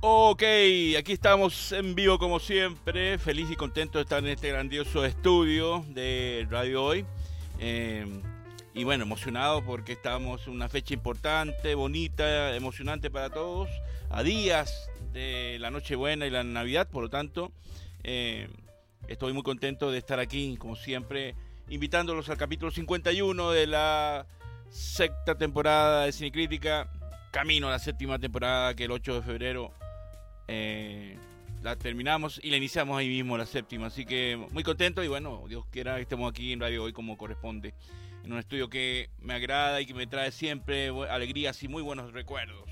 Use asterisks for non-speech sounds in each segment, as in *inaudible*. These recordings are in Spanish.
Ok, aquí estamos en vivo como siempre, feliz y contento de estar en este grandioso estudio de Radio Hoy. Eh, y bueno, emocionado porque estamos en una fecha importante, bonita, emocionante para todos, a días de la Nochebuena y la Navidad, por lo tanto, eh, estoy muy contento de estar aquí, como siempre, invitándolos al capítulo 51 de la sexta temporada de Cinecrítica, camino a la séptima temporada que el 8 de febrero eh, la terminamos y la iniciamos ahí mismo, la séptima. Así que muy contento y bueno, Dios quiera que estemos aquí en Radio Hoy como corresponde. En un estudio que me agrada y que me trae siempre alegrías y muy buenos recuerdos.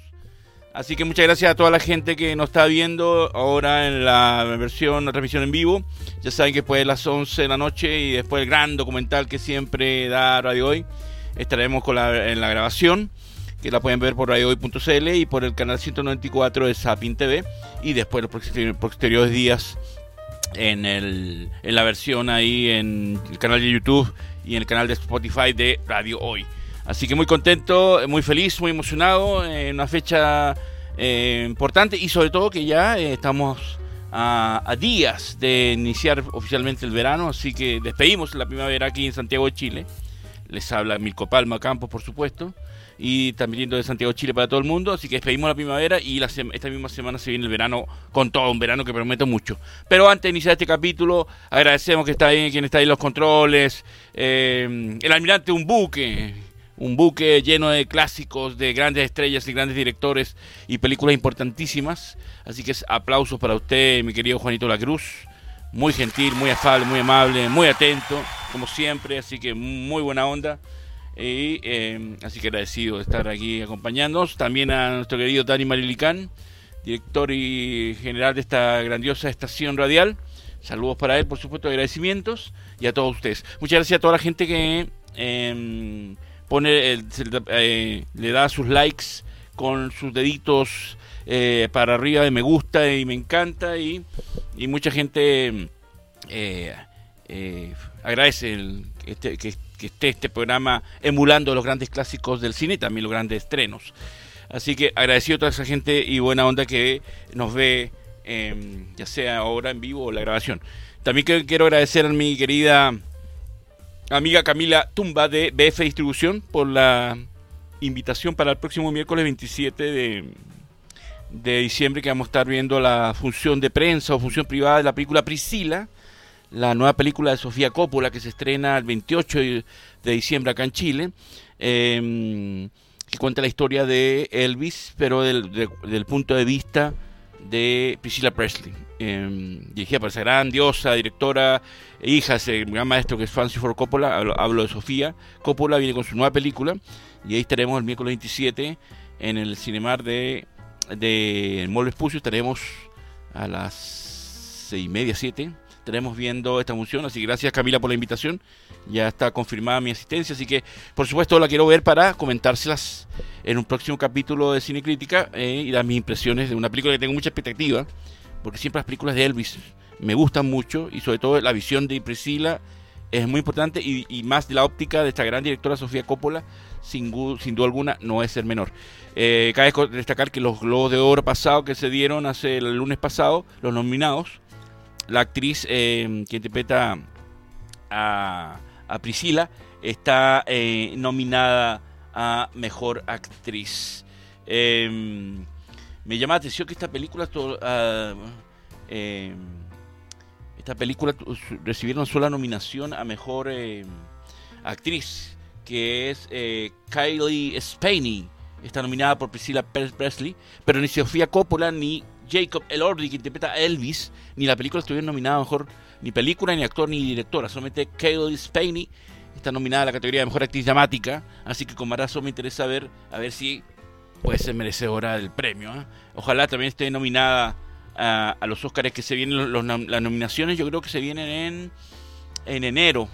Así que muchas gracias a toda la gente que nos está viendo ahora en la versión, la transmisión en vivo. Ya saben que después de las 11 de la noche y después el gran documental que siempre da Radio Hoy, estaremos con la, en la grabación que la pueden ver por radiohoy.cl y por el canal 194 de Sapin TV y después los posteriores días en, el, en la versión ahí en el canal de YouTube y en el canal de Spotify de Radio Hoy. Así que muy contento, muy feliz, muy emocionado, en una fecha eh, importante y sobre todo que ya eh, estamos a, días de iniciar oficialmente el verano, así que despedimos la primavera aquí en Santiago de Chile. Les habla Milko Palma Campos, por supuesto y también de Santiago Chile para todo el mundo. Así que despedimos la primavera y la esta misma semana se viene el verano con todo, un verano que promete mucho. Pero antes de iniciar este capítulo, agradecemos que está ahí, quien está ahí en los controles, eh, el almirante un buque. Un buque lleno de clásicos, de grandes estrellas y grandes directores y películas importantísimas. Así que aplausos para usted, mi querido Juanito La Cruz. Muy gentil, muy afable, muy amable, muy atento, como siempre. Así que muy buena onda. Y, eh, así que agradecido de estar aquí acompañándonos. También a nuestro querido Dani Marilicán, director y general de esta grandiosa estación radial. Saludos para él, por supuesto, agradecimientos. Y a todos ustedes. Muchas gracias a toda la gente que em, pone eh, le da sus likes con sus deditos eh, para arriba de me gusta y me encanta. Y, y mucha gente agradece el, este, que que esté este programa emulando los grandes clásicos del cine y también los grandes estrenos. Así que agradecido a toda esa gente y buena onda que nos ve, em, ya sea ahora en vivo o la grabación. También quiero agradecer a mi querida amiga Camila Tumba de BF Distribución por la invitación para el próximo miércoles 27 de, de diciembre que vamos a estar viendo la función de prensa o función privada de la película Priscila la nueva película de Sofía Coppola que se estrena el 28 de diciembre acá en Chile, em, que cuenta la historia de Elvis, pero del, punto de vista de Priscilla Presley, eh, dirigida por esa gran diosa, directora, e hija de ese gran maestro que es Francis Ford Coppola, hablo, de Sofía. Coppola viene con su nueva película y ahí estaremos el miércoles 27 en el Cinemar de, de Mall Espucio, estaremos a las seis y media, siete estaremos viendo esta función. Así que gracias Camila por la invitación. Ya está confirmada mi asistencia, así que por supuesto la quiero ver para comentárselas en un próximo capítulo de Cine Crítica eh, y dar mis impresiones de una película que tengo mucha expectativa, porque siempre las películas de Elvis me gustan mucho y sobre todo la visión de Priscila es muy importante y, más de la óptica de esta gran directora Sofía Coppola, sin, sin duda alguna no es ser menor. Eh, cabe destacar que los Globos de Oro pasados que se dieron hace el lunes pasado, los nominados, la actriz eh, que interpreta a, Priscila está eh, nominada a Mejor Actriz. Em, me llama la atención que esta película... Uh, esta película recibieron sola nominación a Mejor em, Actriz, que es eh, Kylie Spaney. Está nominada por Priscilla Presley, pero ni Sofía Coppola ni Jacob Elordi, que interpreta a Elvis, ni la película estuvieron nominada mejor ni película, ni actor, ni directora. Solamente Kaylee Spaney está nominada a la categoría de mejor actriz dramática. Así que con más me interesa ver a ver si puede ser merecedora del premio. ¿eh? Ojalá también esté nominada a, los Oscars que se vienen. las nominaciones yo creo que se vienen en, en enero.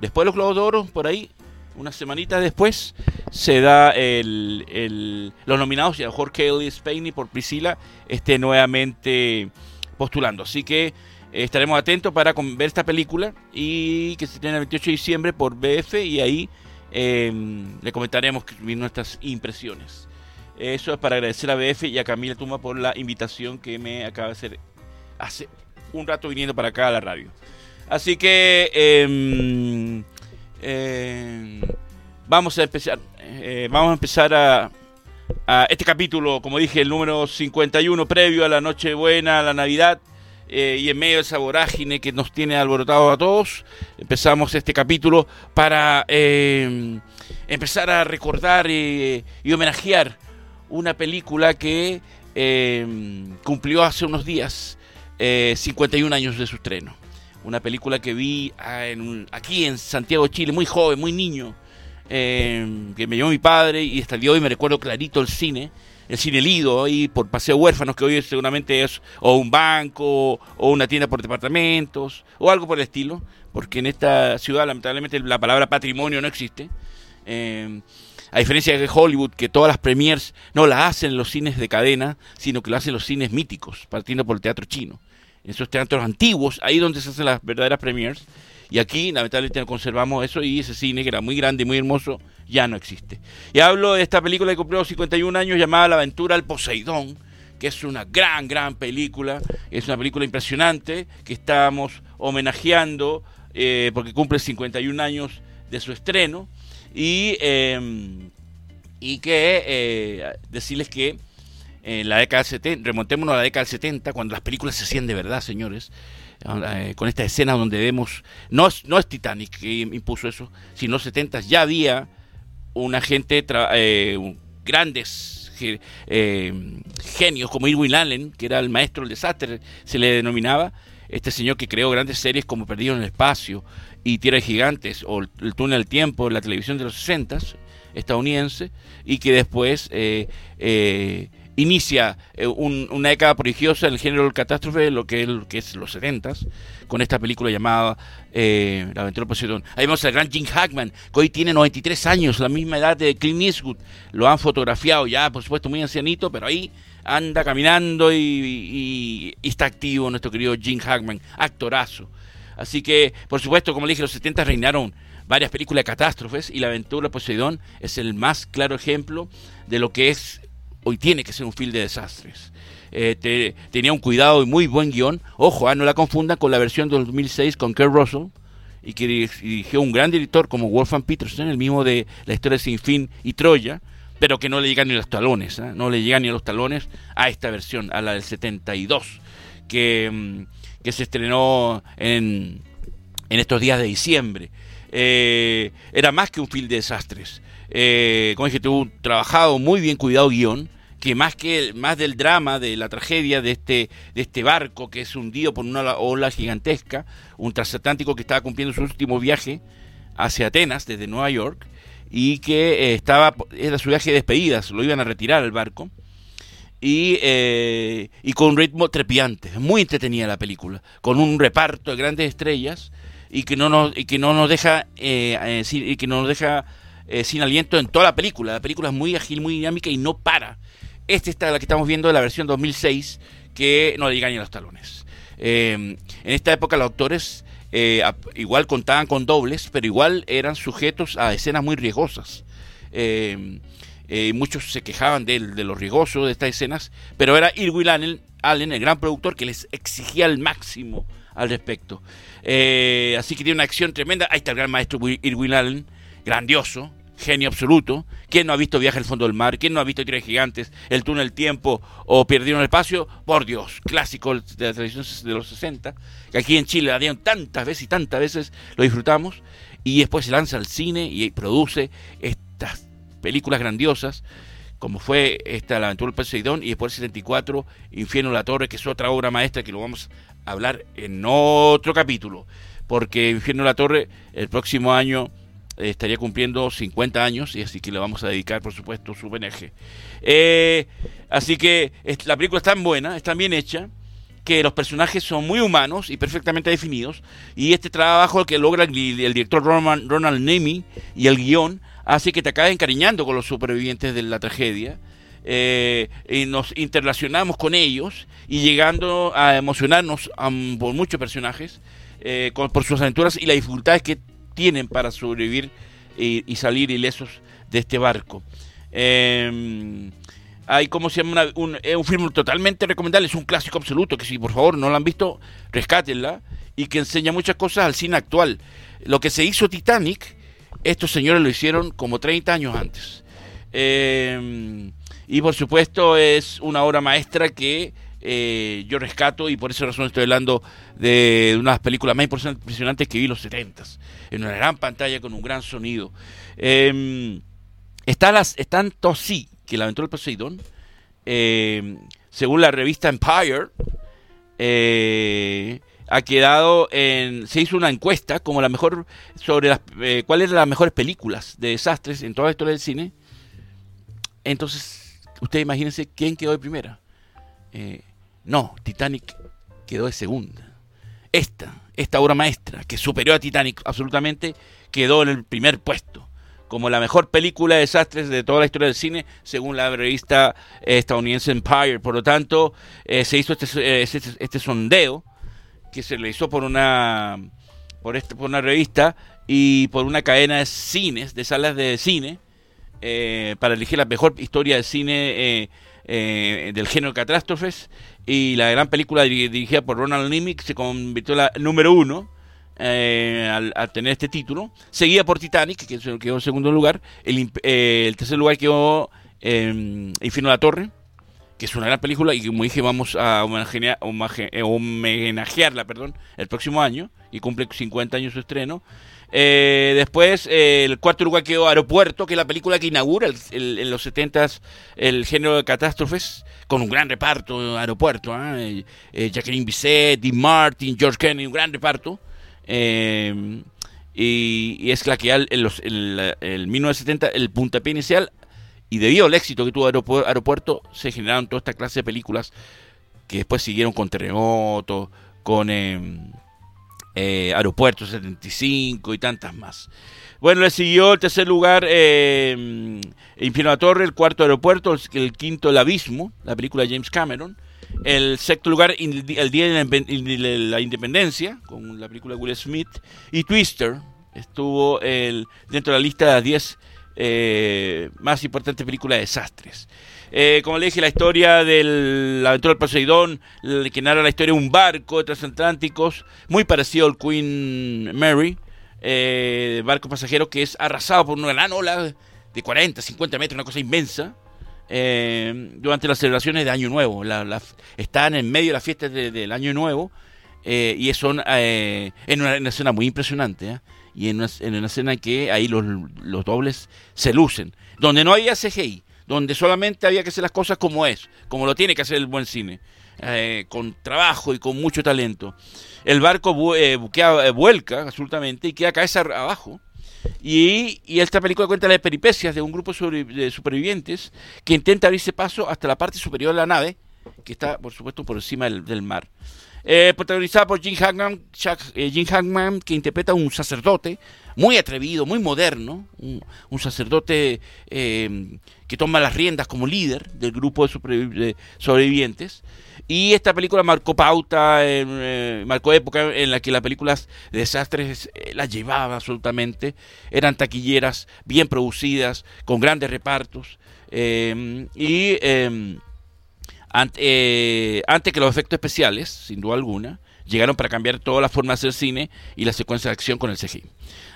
Después de los Globos de Oro, por ahí, unas semanitas después, se da el, los nominados y a mejor Kaylee Spaney por Priscila esté nuevamente postulando. Así que eh, estaremos atentos para ver esta película y que se tiene el 28 de diciembre por BF y ahí em, le comentaremos nuestras impresiones. Eso es para agradecer a BF y a Camila Tuma por la invitación que me acaba de hacer hace un rato viniendo para acá a la radio. Así que em, em, vamos a empezar, eh, vamos a empezar a, este capítulo, como dije, el número 51 previo a la Nochebuena, a la Navidad. Eh, y en medio de esa vorágine que nos tiene alborotado a todos, empezamos este capítulo para em, empezar a recordar y homenajear una película que cumplió hace unos días 51 eh, años de su estreno. Una película que vi ah, aquí en Santiago, Chile, muy joven, muy niño, eh, que me llevó mi padre y hasta día hoy me recuerdo clarito el cine, el cine Lido, ahí por Paseo Huérfanos, que hoy seguramente es o un banco o una tienda por departamentos o algo por el estilo, porque en esta ciudad lamentablemente la palabra patrimonio no existe. Eh, a diferencia de Hollywood, que todas las premiers no las hacen los cines de cadena, sino que lo hacen los cines míticos, partiendo por el teatro chino esos teatros antiguos, ahí donde se hacen las verdaderas premiers. Y aquí, lamentablemente, conservamos eso y ese cine, que era muy grande y muy hermoso, ya no existe. Y hablo de esta película que cumplió 51 años llamada La aventura al Poseidón, que es una gran, gran película. Es una película impresionante que estamos homenajeando eh, porque cumple 51 años de su estreno. Y, em, y que eh, decirles que en la década del 70, remontémonos a la década del 70, cuando las películas se hacían de verdad, señores, eh, con esta escena donde vemos, no es, no es Titanic que impuso eso, sino 70 ya había una gente, eh, grandes eh, genios como Irwin Allen, que era el maestro del desastre, se le denominaba, este señor que creó grandes series como Perdido en el Espacio y Tierra de Gigantes o El Túnel del Tiempo, la televisión de los 60 estadounidense, y que después inicia eh, una década prodigiosa en el género del catástrofe, lo que, es, que es los 70 con esta película llamada eh, La aventura Poseidón. Ahí vemos al gran Jim Hackman, que hoy tiene 93 años, la misma edad de Clint Eastwood. Lo han fotografiado ya, por supuesto, muy ancianito, pero ahí anda caminando y, está activo nuestro querido Jim Hackman, actorazo. Así que, por supuesto, como le dije, los 70 reinaron varias películas de catástrofes y La aventura Poseidón es el más claro ejemplo de lo que es hoy tiene que ser un film de desastres. Eh, tenía un cuidado y muy buen guion. Ojo, ah, no la confundan con la versión de 2006 con Kurt Russell y que dirigió un gran director como Wolfgang Peterson, el mismo de La historia sin fin y Troya, pero que no le llegan ni los talones, ¿ah? no le llegan ni los talones a esta versión, a la del 72, que, mm, que se estrenó en, en estos días de diciembre. Eh, era más que un film de desastres eh, como dije, tuvo un trabajado, muy bien cuidado guion, que más que más del drama, de la tragedia de este, de este barco que es hundido por una ola gigantesca, un transatlántico que estaba cumpliendo su último viaje hacia Atenas desde Nueva York y que eh, estaba era su viaje de despedidas, lo iban a retirar al barco y, eh, y con un ritmo trepidante, muy entretenida la película, con un reparto de grandes estrellas y que no nos y que no nos deja eh, y que no nos deja eh, sin aliento en toda la película. La película es muy ágil, muy dinámica y no para. Esta está la que estamos viendo de la versión 2006 que no le llegan ni a los talones. Eh, en esta época los actores eh, igual contaban con dobles, pero igual eran sujetos a escenas muy riesgosas. muchos se quejaban de, de lo riesgoso de estas escenas, pero era Irwin Allen, Allen, el gran productor, que les exigía el máximo al respecto. así que tiene una acción tremenda. Ahí está el gran maestro Irwin Allen, grandioso, genio absoluto. ¿Quién no ha visto Viaje al fondo del mar? ¿Quién no ha visto Tierra Gigantes, El túnel del tiempo o Perdieron el espacio? Por Dios, clásico de la televisión de los 60, que aquí en Chile la dieron tantas veces y tantas veces, lo disfrutamos, y después se lanza al cine y produce estas películas grandiosas, como fue esta La aventura del Poseidón, y después el 74, Infierno la Torre, que es otra obra maestra que lo vamos a hablar en otro capítulo, porque Infierno la Torre el próximo año estaría cumpliendo 50 años y así que le vamos a dedicar, por supuesto, su homenaje. Eh, así que la película es tan buena, es tan bien hecha, que los personajes son muy humanos y perfectamente definidos. Y este trabajo que logra el, director Ronald Nemi y el guion hace que te acabes encariñando con los supervivientes de la tragedia. Eh, y nos interrelacionamos con ellos y llegando a emocionarnos por muchos personajes eh, por sus aventuras y las dificultades que tienen para sobrevivir y, salir ilesos de este barco. Em, hay como se llama un, film totalmente recomendable, es un clásico absoluto, que si por favor no lo han visto, rescátenla, y que enseña muchas cosas al cine actual. Lo que se hizo Titanic, estos señores lo hicieron como 30 años antes. Eh, y por supuesto es una obra maestra que eh, yo rescato y por esa razón estoy hablando de una de las películas más impresionantes que vi en los 70 en una gran pantalla con un gran sonido. Eh, está las, están sí que la aventura del Poseidón, eh, según la revista Empire, eh, ha quedado en. Se hizo una encuesta como la mejor. sobre las, eh, cuáles eran las mejores películas de desastres en toda la historia del cine. Entonces, ustedes imagínense quién quedó de primera. No, Titanic quedó de segunda. Esta, esta obra maestra, que superó a Titanic absolutamente, quedó en el primer puesto como la mejor película de desastres de toda la historia del cine, según la revista estadounidense Empire. Por lo tanto, eh, se hizo este, este, este, sondeo que se realizó por una, por, este, por una revista y por una cadena de cines, de salas de cine, eh, para elegir la mejor historia de cine eh, del género catástrofes. Y la gran película dirigida por Ronald Nimick se convirtió en la número uno eh, al, tener este título, seguida por Titanic, que quedó en segundo lugar, el, eh, el tercer lugar quedó eh, de la Torre, que es una gran película y como dije vamos a eh, homenajearla perdón, el próximo año y cumple 50 años su estreno. Eh, después, el cuarto lugar quedó Aeropuerto, que es la película que inaugura en los 70 el género de catástrofes, con un gran reparto, Aeropuerto. Jacqueline Bisset, Dean Martin, George Kennedy, un gran reparto. Eh, y, es la que en, el 1970 el puntapié inicial y debido al éxito que tuvo Aeropuerto, se generaron toda esta clase de películas que después siguieron con Terremoto, con em, eh, Aeropuerto 75 y tantas más. Bueno, le siguió el tercer lugar eh, Infierno Torre, el cuarto Aeropuerto, el quinto El Abismo, la película de James Cameron, el sexto lugar, El Día de la Independencia, con la película Will Smith. Y Twister estuvo el, dentro de la lista de las 10 eh, más importantes películas de desastres. Eh, como le dije, la historia del aventura del Poseidón, que narra la historia de un barco de transatlánticos, muy parecido al Queen Mary, eh, barco pasajero que es arrasado por una gran ola de 40, 50 metros, una cosa inmensa, eh, durante las celebraciones de Año Nuevo. La, están en medio de las fiestas del Año Nuevo eh, y son eh, en, una, escena muy impresionante. Y en una, en escena que ahí los dobles se lucen. Donde no había CGI, donde solamente había que hacer las cosas como es, como lo tiene que hacer el buen cine. con trabajo y con mucho talento. El barco buquea, vuelca absolutamente y queda cabeza abajo y, esta película cuenta las peripecias de un grupo de supervivientes que intenta abrirse paso hasta la parte superior de la nave, que está, por supuesto, por encima del, mar. Eh, protagonizada por Jim Hackman, eh, Jim Hackman, que interpreta a un sacerdote muy atrevido, muy moderno, un, sacerdote eh, que toma las riendas como líder del grupo de sobrevivientes. Y esta película marcó pauta, eh, marcó época en la que las películas de desastres eh, las llevaba absolutamente. Eran taquilleras, bien producidas, con grandes repartos. Eh, y em, antes que los efectos especiales, sin duda alguna, llegaron para cambiar toda la forma de hacer cine y la secuencia de acción con el CGI.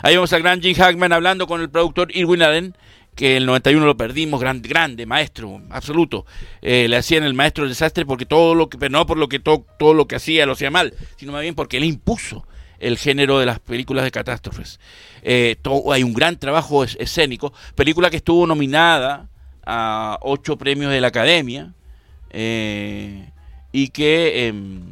Ahí vemos a gran Jim Hackman hablando con el productor Irwin Allen que el 91 lo perdimos, grande, grande, maestro, absoluto. Eh, le hacían el maestro del desastre porque todo lo que, pero no por lo que todo lo que hacía lo hacía mal, sino más bien porque él impuso el género de las películas de catástrofes. Eh, hay un gran trabajo escénico, película que estuvo nominada a ocho premios de la Academia eh, y que em,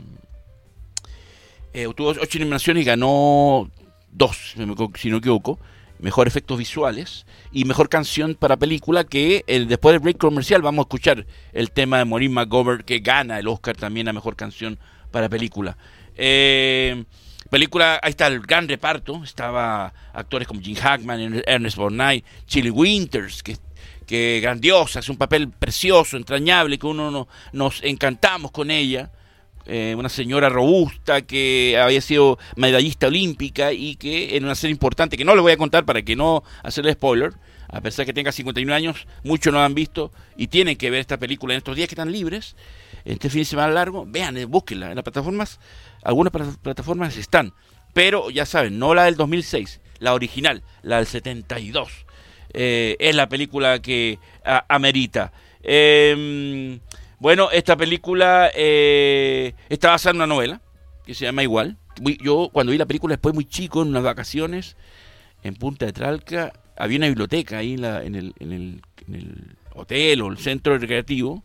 tuvo ocho nominaciones y ganó dos, si no me equivoco mejor efectos visuales y mejor canción para película que el, después del break comercial vamos a escuchar el tema de Maureen McGovern que gana el Oscar también a mejor canción para película. Eh, película, ahí está el gran reparto, estaba actores como Jim Hackman, Ernest Borgnine, Chili Winters, que, que grandiosa, hace un papel precioso, entrañable, que uno no, nos encantamos con ella. Eh, una señora robusta que había sido medallista olímpica y que en una serie importante, que no le voy a contar para que no hacerle spoiler, A pesar que tenga 51 años, muchos no han visto y tienen que ver esta película en estos días que están libres, este fin de semana largo, vean, eh, búsquenla en las plataformas, algunas plataformas están, pero ya saben, no la del 2006, la original, la del 72, eh, es la película que amerita. Em, bueno, esta película eh, está basada en una novela que se llama igual. Yo cuando vi la película después muy chico, en unas vacaciones, en Punta de Tralca, había una biblioteca ahí en, el, en, el, en el hotel o el centro recreativo,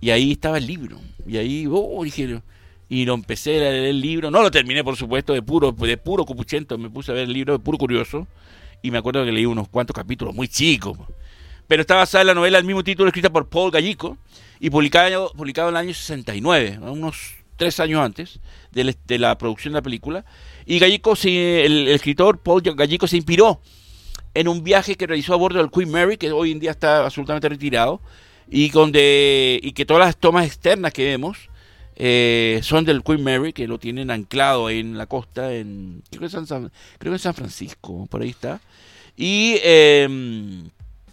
y ahí estaba el libro. Y ahí, oh, dije, y lo empecé a leer el libro. No lo terminé, por supuesto, de puro, de puro cupuchento. Me puse a ver el libro de puro curioso. Y me acuerdo que leí unos cuantos capítulos muy chicos. Pero está basada en la novela del mismo título, escrita por Paul Gallico y publicado, publicado en el año 69, unos tres años antes de, la producción de la película. Y Gallico, el, escritor Paul Gallico se inspiró en un viaje que realizó a bordo del Queen Mary, que hoy en día está absolutamente retirado, y, donde, y que todas las tomas externas que vemos eh, son del Queen Mary, que lo tienen anclado en la costa, en, creo, que en San Francisco, por ahí está. Y, em,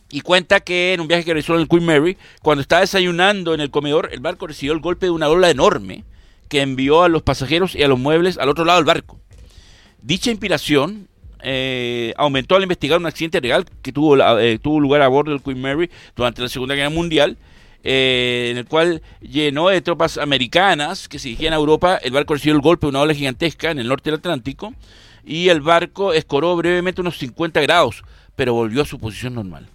y cuenta que en un viaje que realizó en el Queen Mary, cuando estaba desayunando en el comedor, el barco recibió el golpe de una ola enorme que envió a los pasajeros y a los muebles al otro lado del barco. Dicha inspiración eh, aumentó al investigar un accidente real que tuvo, eh, tuvo lugar a bordo del Queen Mary durante la Segunda Guerra Mundial, eh, en el cual llenó de tropas americanas que se dirigían a Europa. El barco recibió el golpe de una ola gigantesca en el norte del Atlántico y el barco escoró brevemente unos 50 grados, pero volvió a su posición normal.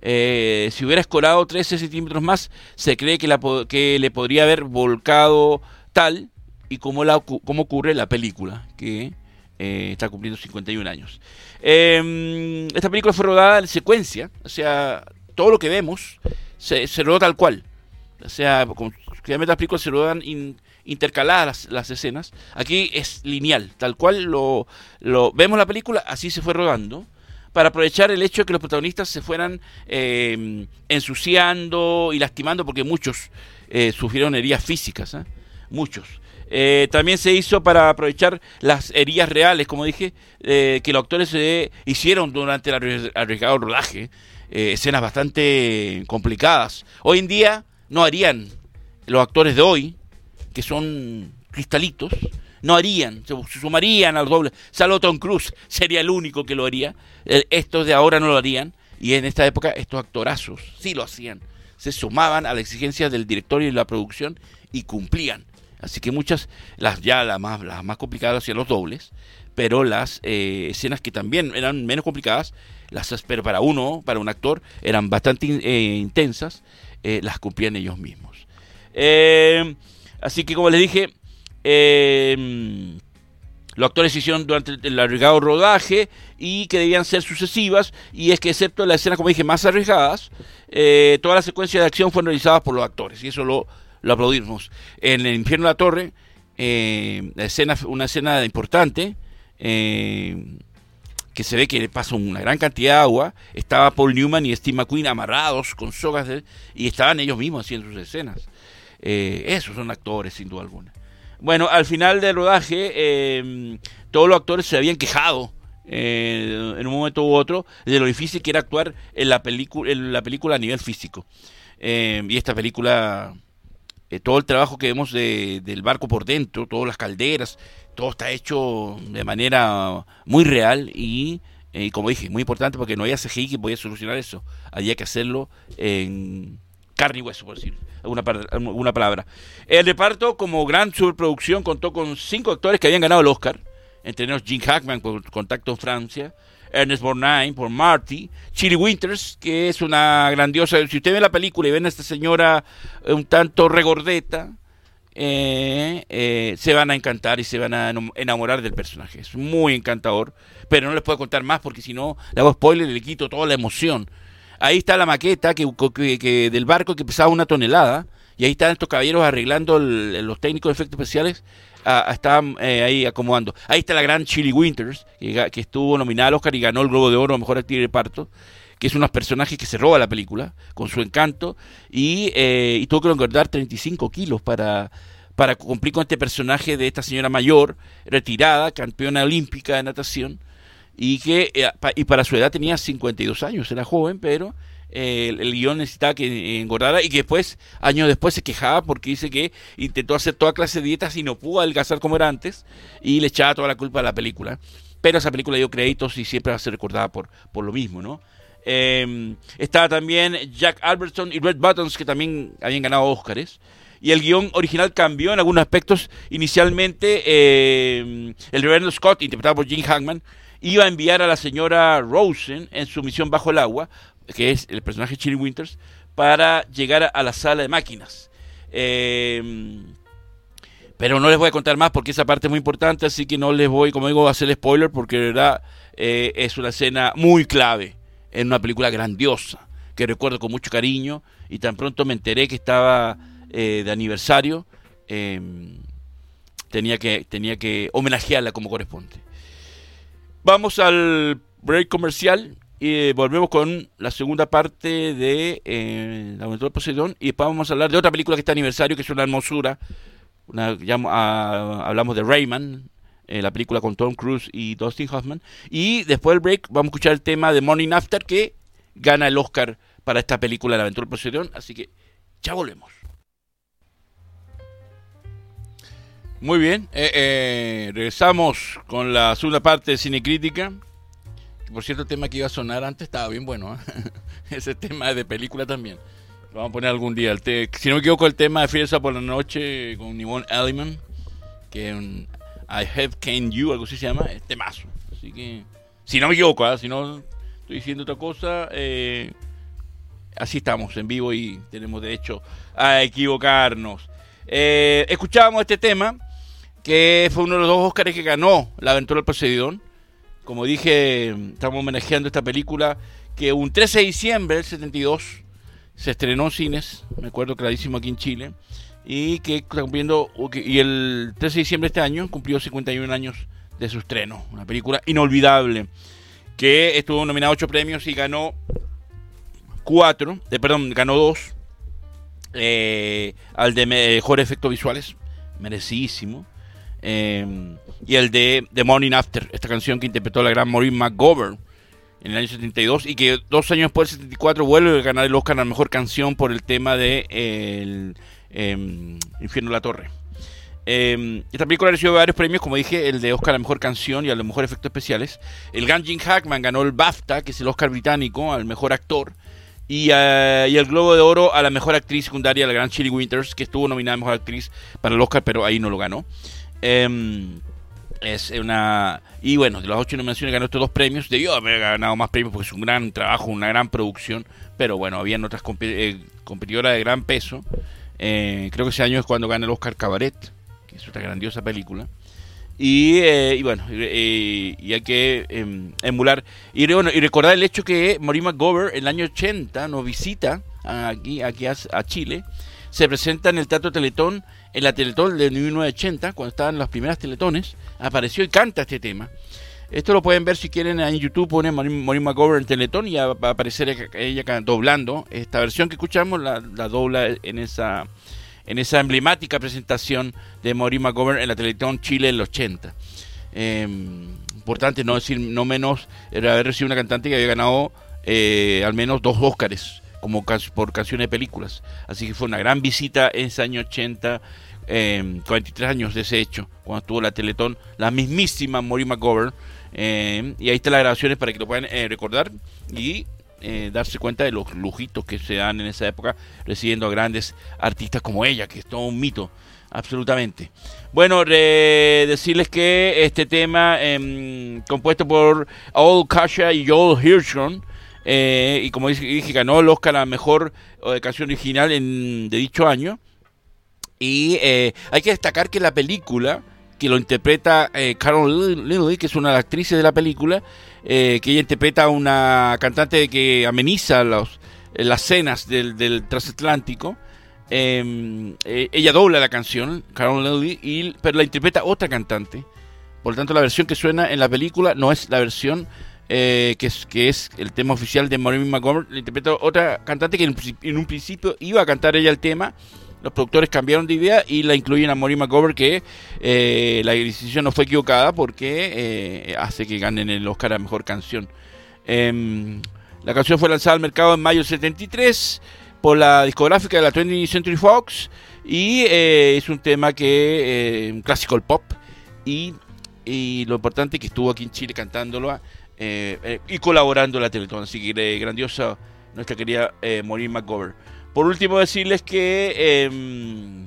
Si hubiera escorado 13 centímetros más, se cree que, la, que le podría haber volcado tal y como, la, como ocurre la película, que eh, está cumpliendo 51 años. Em, esta película fue rodada en secuencia, o sea, todo lo que vemos se, se rodó tal cual. O sea, generalmente las películas se rodan intercaladas las, escenas. Aquí es lineal, tal cual lo, lo vemos la película, así se fue rodando para aprovechar el hecho de que los protagonistas se fueran em, ensuciando y lastimando, porque muchos eh, sufrieron heridas físicas, ¿eh? muchos. Eh, también se hizo para aprovechar las heridas reales, como dije, eh, que los actores se hicieron durante el arriesgado rodaje. Eh, escenas bastante complicadas. Hoy en día no harían los actores de hoy, que son cristalitos, no harían, se, sumarían al doble. Salvo Tom Cruise sería el único que lo haría. estos de ahora no lo harían. Y en esta época estos actorazos sí lo hacían. Se sumaban a la exigencia del director y la producción y cumplían. Así que muchas, las ya las más, las más complicadas hacían los dobles, pero las eh, escenas que también eran menos complicadas, las pero para uno, para un actor, eran bastante eh, intensas, eh, las cumplían ellos mismos. así que como les dije, los actores hicieron durante el arriesgado rodaje y que debían ser sucesivas, y es que excepto las escenas, como dije, más arriesgadas, todas las secuencias de acción fueron realizadas por los actores, y eso lo lo aplaudimos. En el infierno de la torre, eh, escena, una escena importante, eh, que se ve que pasa una gran cantidad de agua, estaba Paul Newman y Steve McQueen amarrados con sogas y estaban ellos mismos haciendo sus escenas. Eh, esos son actores, sin duda alguna. Bueno, al final del rodaje, eh, todos los actores se habían quejado en un momento u otro de lo difícil que era actuar en la, en la película a nivel físico. y esta película eh, todo el trabajo que vemos del barco por dentro, todas las calderas, todo está hecho de manera muy real y, eh, como dije, muy importante porque no había CGI que podía solucionar eso. Había que hacerlo en carne y hueso, por decir alguna, palabra. El reparto, como gran superproducción, contó con cinco actores que habían ganado el Oscar, entre ellos Jim Hackman por Contacto Francia, Ernest Borgnine por Marty, Chili Winters, que es una grandiosa. Si usted ve la película y ven a esta señora eh, un tanto regordeta, eh, eh, se van a encantar y se van a enamorar del personaje. Es muy encantador, pero no les puedo contar más porque si no, le hago spoiler y le quito toda la emoción. Ahí está la maqueta que, del barco que pesaba una tonelada y ahí están estos caballeros arreglando los técnicos de efectos especiales estaban eh, ahí acomodando. Ahí está la gran Chili Winters, que, estuvo nominada al Oscar y ganó el Globo de Oro a Mejor Actriz de Reparto, que es unos personajes que se roba la película, con su encanto, y, eh, y tuvo que engordar 35 kilos para, para cumplir con este personaje de esta señora mayor, retirada, campeona olímpica de natación, y que eh, y para su edad tenía 52 años, era joven, pero eh, el, guion necesitaba que engordara y que después, años después, se quejaba porque dice que intentó hacer toda clase de dietas y no pudo adelgazar como era antes y le echaba toda la culpa a la película. Pero esa película dio créditos y siempre va a ser recordada por, por lo mismo, ¿no? Eh, estaba también Jack Albertson y Red Buttons, que también habían ganado Oscars. Y el guion original cambió en algunos aspectos. Inicialmente, eh, el reverendo Scott, interpretado por Jim Hackman, iba a enviar a la señora Rosen en su misión bajo el agua, que es el personaje Chili Winters, para llegar a la sala de máquinas. Eh, pero no les voy a contar más porque esa parte es muy importante, así que no les voy, como digo, a hacer spoiler porque de verdad eh, es una escena muy clave en una película grandiosa que recuerdo con mucho cariño y tan pronto me enteré que estaba eh, de aniversario, em, tenía, que, tenía que homenajearla como corresponde. Vamos al break comercial y volvemos con la segunda parte de eh, La aventura de Poseidón y después vamos a hablar de otra película que está aniversario, que es una hermosura. Una, ah, hablamos de Rayman, eh, la película con Tom Cruise y Dustin Hoffman. Y después del break vamos a escuchar el tema de Morning After que gana el Oscar para esta película La aventura de Poseidón. Así que ya volvemos. Muy bien, eh, eh, regresamos con la segunda parte de Cine Crítica. Por cierto, el tema que iba a sonar antes estaba bien bueno. ¿eh? *laughs* Ese tema de película también. Lo vamos a poner algún día. si no me equivoco, el tema de Fiesta por la Noche con Yvonne Elliman, que un I Have Can You, algo así se llama, es temazo. Así que, si no me equivoco, ¿ah? si no estoy diciendo otra cosa, eh, así estamos en vivo y tenemos derecho a equivocarnos. Eh, escuchábamos este tema, que fue uno de los dos Óscares que ganó La aventura del Poseidón. Como dije, estamos homenajeando esta película que un 13 de diciembre del 72 se estrenó en cines, me acuerdo clarísimo aquí en Chile, y que cumpliendo, y el 13 de diciembre de este año cumplió 51 años de su estreno, una película inolvidable, que estuvo nominado a 8 premios y ganó 4, eh, perdón, ganó 2, eh, al de mejor efectos visuales, merecidísimo. Eh, y el de The Morning After, esta canción que interpretó la gran Maureen McGovern en el año 72 y que dos años después, el 74, vuelve a ganar el Oscar a la mejor canción por el tema de el, em, Infierno de la Torre. Em, esta película recibió varios premios, como dije, el de Oscar a la mejor canción y a los mejores efectos especiales. El gran Jim Hackman ganó el BAFTA, que es el Oscar británico, al mejor actor. Y, eh, el Globo de Oro a la mejor actriz secundaria, la gran Chili Winters, que estuvo nominada a mejor actriz para el Oscar, pero ahí no lo ganó. Em, es una. Y bueno, de las ocho nominaciones ganó estos dos premios. Debió haber ganado más premios porque es un gran trabajo, una gran producción. Pero bueno, habían otras eh, competidoras de gran peso. Eh, creo que ese año es cuando gana el Oscar Cabaret, que es otra grandiosa película. Y, eh, bueno, y hay que em, emular. Y, bueno, y recordar el hecho que Maureen McGovern en el año 80 nos visita aquí, aquí a, a Chile. Se presenta en el Teatro Teletón en la Teletón de 1980, cuando estaban las primeras Teletones, apareció y canta este tema. Esto lo pueden ver si quieren en YouTube, ponen Maureen McGovern Teletón y va a aparecer ella doblando. Esta versión que escuchamos la, dobla en esa, en esa emblemática presentación de Maureen McGovern en la Teletón Chile en el 80. importante no decir, no menos, era haber recibido una cantante que había ganado eh, al menos dos Óscares como por canciones de películas. Así que fue una gran visita en ese año 80, eh, 43 años de ese hecho, cuando estuvo la Teletón, la mismísima Maureen McGovern. Eh, y ahí están las grabaciones para que lo puedan eh, recordar y eh, darse cuenta de los lujitos que se dan en esa época recibiendo a grandes artistas como ella, que es todo un mito, absolutamente. Bueno, decirles que este tema, em, compuesto por Old Kasha y Joel Hirschhorn, eh, y como dije, ganó el Oscar a mejor eh, canción original en, de dicho año. Y eh, hay que destacar que la película, que lo interpreta Carol Lilly, que es una de las actrices de la película, que ella interpreta a una cantante que ameniza los, las cenas del, transatlántico. Em, ella dobla la canción, Carol Lilly, y, pero la interpreta otra cantante. Por lo tanto, la versión que suena en la película no es la versión eh, que, es, que es el tema oficial de Maureen McGovern, le interpretó otra cantante que en, un principio iba a cantar ella el tema, los productores cambiaron de idea y la incluyen a Maureen McGovern, que eh, la decisión no fue equivocada porque eh, hace que ganen el Oscar a Mejor Canción. Em, la canción fue lanzada al mercado en mayo del 73 por la discográfica de la 20th Century Fox y eh, es un tema que un clásico del pop y, y, lo importante es que estuvo aquí en Chile cantándolo y colaborando en la Teletón, así que grandiosa nuestra querida Maureen McGovern. Por último, decirles que, em,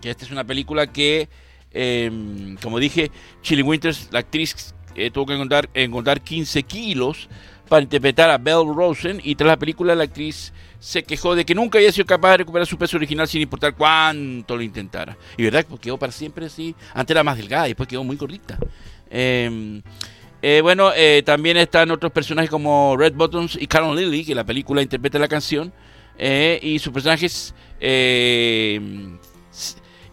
que esta es una película que, em, como dije, Chili Winters, la actriz, eh, tuvo que encontrar, encontrar 15 kilos para interpretar a Belle Rosen y tras la película la actriz se quejó de que nunca había sido capaz de recuperar su peso original sin importar cuánto lo intentara. Y verdad, porque quedó para siempre así. Antes era más delgada y después quedó muy gordita. Em, eh, bueno, eh, también están otros personajes como Red Buttons y Carol Lily, que la película interpreta la canción. Eh, y sus personajes. Eh,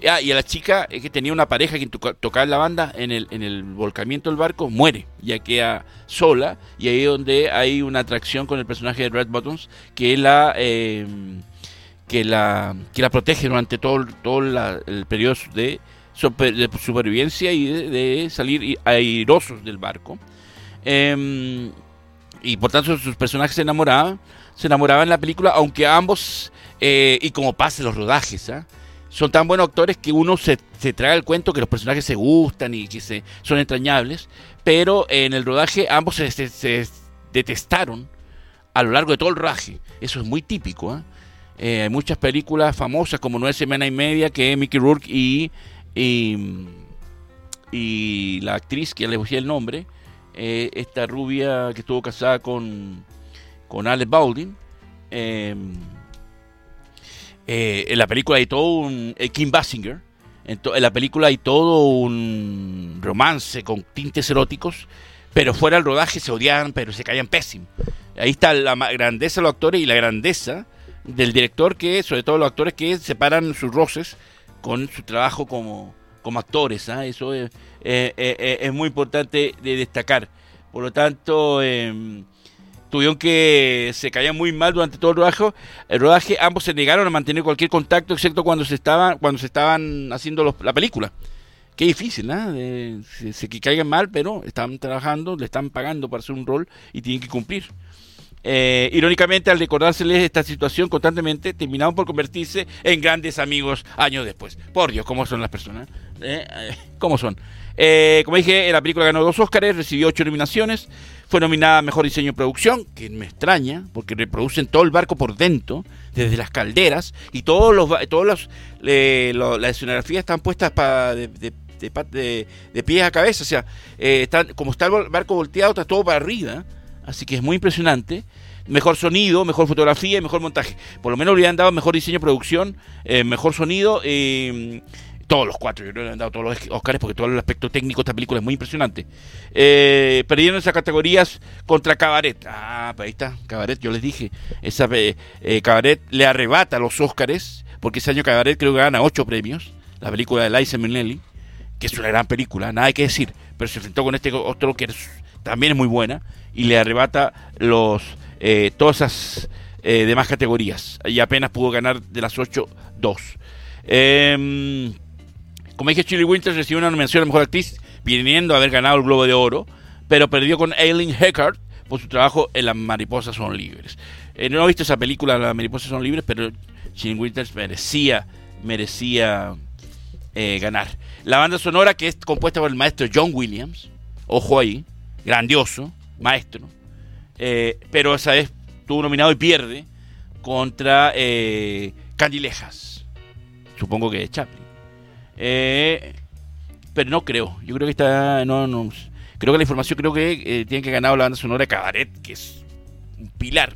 ah, y a la chica eh, que tenía una pareja que tocaba la banda en el, en el volcamiento del barco muere, ya queda sola. Y ahí es donde hay una atracción con el personaje de Red Buttons que la. que la, que la protege durante todo, todo el periodo de, supervivencia y de, salir airosos del barco. Em, y por tanto sus personajes se enamoraban se enamoraban en la película, aunque ambos, eh, y como pasa los rodajes, ¿ah? son tan buenos actores que uno se, se, traga el cuento que los personajes se gustan y que se, son entrañables, pero en el rodaje ambos se, detestaron a lo largo de todo el rodaje. Eso es muy típico. ¿ah? Eh, hay muchas películas famosas como Nueve Semanas y Media que Mickey Rourke y, y, la actriz, que le decía el nombre, eh, esta rubia que estuvo casada con con Alec Baldwin. Em, eh, en la película hay todo un. Eh, Kim Basinger. En, la película hay todo un romance con tintes eróticos. Pero fuera del rodaje se odiaban, pero se caían pésimo. Ahí está la grandeza de los actores y la grandeza del director, que sobre todo los actores que separan sus roces con su trabajo como, como actores. ¿ah? Eso es, es, muy importante de destacar. Por lo tanto, em, tuvieron que se caían muy mal durante todo el rodaje. El rodaje ambos se negaron a mantener cualquier contacto excepto cuando se estaban cuando se estaban haciendo la película. Qué difícil, ¿no? se, que caigan mal, pero están trabajando, le están pagando para hacer un rol y tienen que cumplir. Eh, irónicamente, al recordárseles esta situación constantemente, terminaron por convertirse en grandes amigos años después. Por Dios, ¿cómo son las personas? ¿Eh? eh ¿Cómo son? Eh, como dije, la película ganó dos Óscares, recibió ocho nominaciones. Fue nominada a Mejor Diseño y Producción, que me extraña, porque reproducen todo el barco por dentro, desde las calderas, y todos los, todos los, las escenografías están puestas de, de, pies a cabeza, o sea, eh, están, como está el barco volteado, está todo para arriba, así que es muy impresionante. Mejor sonido, mejor fotografía y mejor montaje. Por lo menos le han dado mejor diseño producción, eh, mejor sonido. Eh, todos los cuatro, yo creo que le han dado todos los Oscars porque todo el aspecto técnico de esta película es muy impresionante. Eh, perdieron esas categorías contra Cabaret. Ah, pues ahí está, Cabaret, yo les dije. Esa, eh, Cabaret le arrebata los Oscars, porque ese año Cabaret creo que gana ocho premios. La película de Liza Minnelli, que es una gran película, nada hay que decir, pero se enfrentó con este otro que también es muy buena y le arrebata los eh, todas esas demás categorías. Y apenas pudo ganar de las ocho, dos. Eh, como dije, Chili Winters recibió una nominación a Mejor Actriz, viniendo a haber ganado el Globo de Oro, pero perdió con Aileen Heckard por su trabajo en Las Mariposas Son Libres. Eh, no he visto esa película, Las Mariposas Son Libres, pero Chili Winters merecía, merecía eh, ganar. La banda sonora, que es compuesta por el maestro John Williams, ojo ahí, grandioso, maestro, eh, pero esa vez tuvo nominado y pierde contra Candilejas, supongo que de Chaplin. Eh, pero no creo. Yo creo que está. No, no. Creo que la información creo que eh, tiene que ganar la banda sonora Cabaret, que es un pilar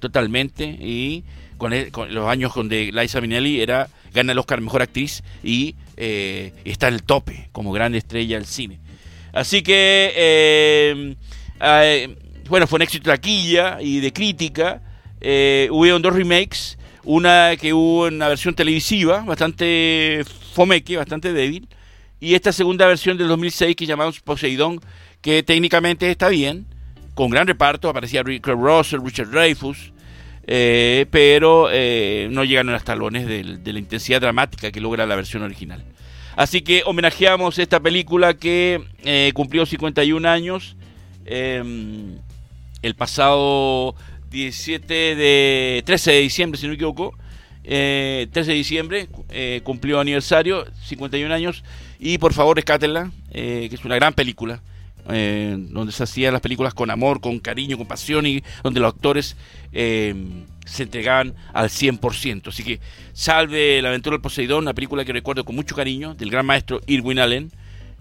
totalmente. Y con, los años donde Liza Minnelli era gana el Oscar Mejor Actriz y eh, está en el tope como gran estrella del cine. Así que, bueno, fue un éxito de taquilla y de crítica. hubieron dos remakes. Una que hubo en una versión televisiva, bastante fomeque, bastante débil. Y esta segunda versión del 2006 que llamamos Poseidón, que técnicamente está bien, con gran reparto, aparecía Rick Russell, Richard Dreyfus, eh, pero eh, no llegan a los talones de, la intensidad dramática que logra la versión original. Así que homenajeamos esta película que eh, cumplió 51 años em, el pasado 17 de 13 de diciembre, si no me equivoco. 13 de diciembre cumplió aniversario, 51 años, y por favor rescátenla, que es una gran película. Eh, donde se hacían las películas con amor, con cariño, con pasión y donde los actores eh, se entregaban al 100%. Así que Salve la aventura del Poseidón, una película que recuerdo con mucho cariño del gran maestro Irwin Allen,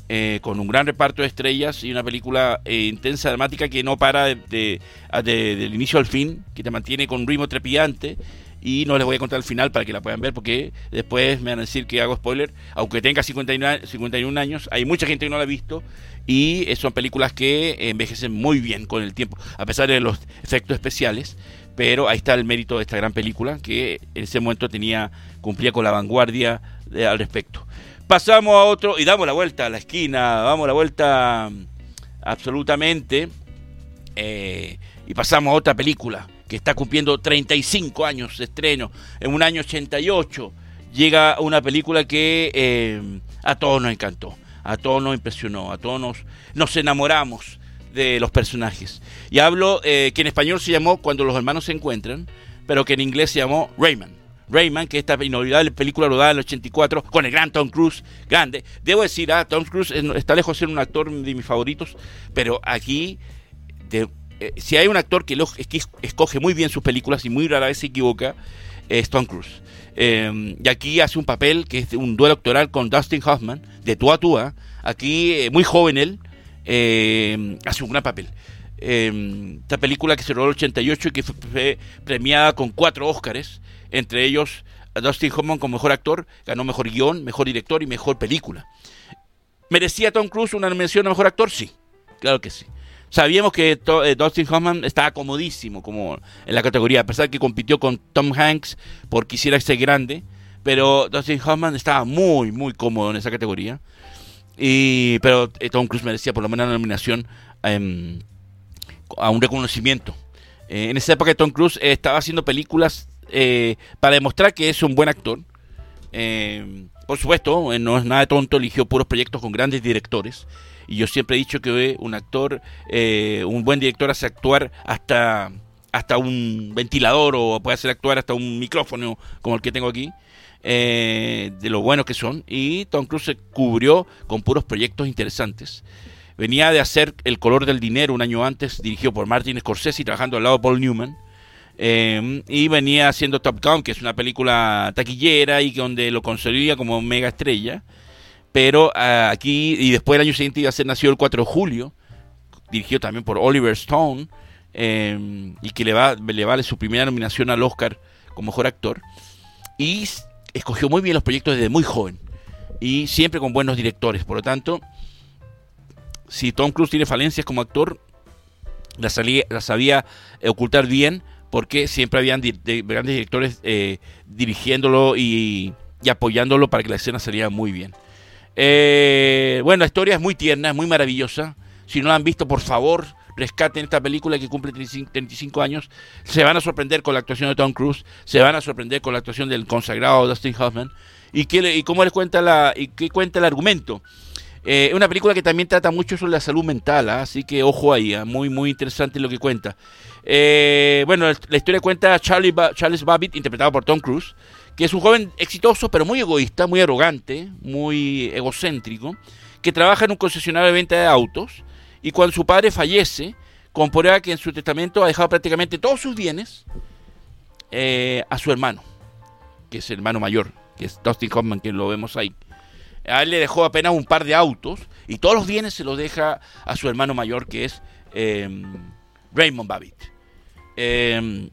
eh, con un gran reparto de estrellas y una película intensa, dramática que no para de, del inicio al fin, que te mantiene con un ritmo trepidante y no les voy a contar el final para que la puedan ver porque después me van a decir que hago spoiler. Aunque tenga 51, 51 años, hay mucha gente que no la ha visto y son películas que envejecen muy bien con el tiempo, a pesar de los efectos especiales. Pero ahí está el mérito de esta gran película que en ese momento tenía cumplía con la vanguardia al respecto. Pasamos a otro y damos la vuelta a la esquina, damos la vuelta absolutamente eh, y pasamos a otra película que está cumpliendo 35 años de estreno, en un año 88, llega una película que eh, a todos nos encantó, a todos nos impresionó, a todos nos, enamoramos de los personajes. Y hablo eh, que en español se llamó Cuando los hermanos se encuentran, pero que en inglés se llamó Rayman. Rayman, que esta inolvidable película rodada en el 84 con el gran Tom Cruise, grande. Debo decir, ah, Tom Cruise está lejos de ser un actor de mis favoritos, pero aquí eh, si hay un actor que, escoge muy bien sus películas y muy rara vez se equivoca, es Tom Cruise. Em, y aquí hace un papel que es un duelo actoral con Dustin Hoffman, de tú a tú. ¿ah? Aquí, eh, muy joven él, em, hace un gran papel. Em, esta película que se rodó en el 88 y que fue premiada con cuatro Óscares, entre ellos Dustin Hoffman como mejor actor, ganó mejor guion, mejor director y mejor película. ¿Merecía Tom Cruise una mención a mejor actor? Sí, claro que sí. Sabíamos que eh, Dustin Hoffman estaba comodísimo como en la categoría, a pesar que compitió con Tom Hanks por quisiera ser grande, pero Dustin Hoffman estaba muy, muy cómodo en esa categoría. Y, pero eh, Tom Cruise merecía por lo menos una nominación em, a un reconocimiento. Eh, en esa época Tom Cruise estaba haciendo películas para demostrar que es un buen actor. Em, por supuesto, no es nada tonto, eligió puros proyectos con grandes directores. Y yo siempre he dicho que un actor, eh, un buen director hace actuar hasta, hasta un ventilador o puede hacer actuar hasta un micrófono como el que tengo aquí. Eh, de lo buenos que son. Y Tom Cruise se cubrió con puros proyectos interesantes. Venía de hacer El color del dinero un año antes, dirigido por Martin Scorsese, trabajando al lado de Paul Newman. Eh, y venía haciendo Top Gun, que es una película taquillera y donde lo consolida como mega estrella. Pero ah, aquí, y después el año siguiente iba a ser nacido el 4 de julio, dirigido también por Oliver Stone, em, y que le, va, le vale su primera nominación al Oscar como mejor actor. Y escogió muy bien los proyectos desde muy joven, y siempre con buenos directores. Por lo tanto, si Tom Cruise tiene falencias como actor, las, sabía ocultar bien, porque siempre habían grandes directores eh, dirigiéndolo y, y apoyándolo para que la escena saliera muy bien. Eh, bueno, la historia es muy tierna, es muy maravillosa. Si no la han visto, por favor, rescaten esta película que cumple 35, años. Se van a sorprender con la actuación de Tom Cruise, se van a sorprender con la actuación del consagrado Dustin Hoffman. ¿Y, qué, y cómo les cuenta, la, y qué cuenta el argumento? Eh, es una película que también trata mucho sobre la salud mental, ¿ah? así que ojo ahí, ¿ah? muy muy interesante lo que cuenta. Eh, bueno, la historia cuenta a Charles Babbitt, interpretado por Tom Cruise, que es un joven exitoso, pero muy egoísta, muy arrogante, muy egocéntrico, que trabaja en un concesionario de venta de autos y cuando su padre fallece, comprueba que en su testamento ha dejado prácticamente todos sus bienes eh, a su hermano, que es el hermano mayor, que es Dustin Hoffman, que lo vemos ahí. A él le dejó apenas un par de autos y todos los bienes se los deja a su hermano mayor, que es eh, Raymond Babbitt. Eh,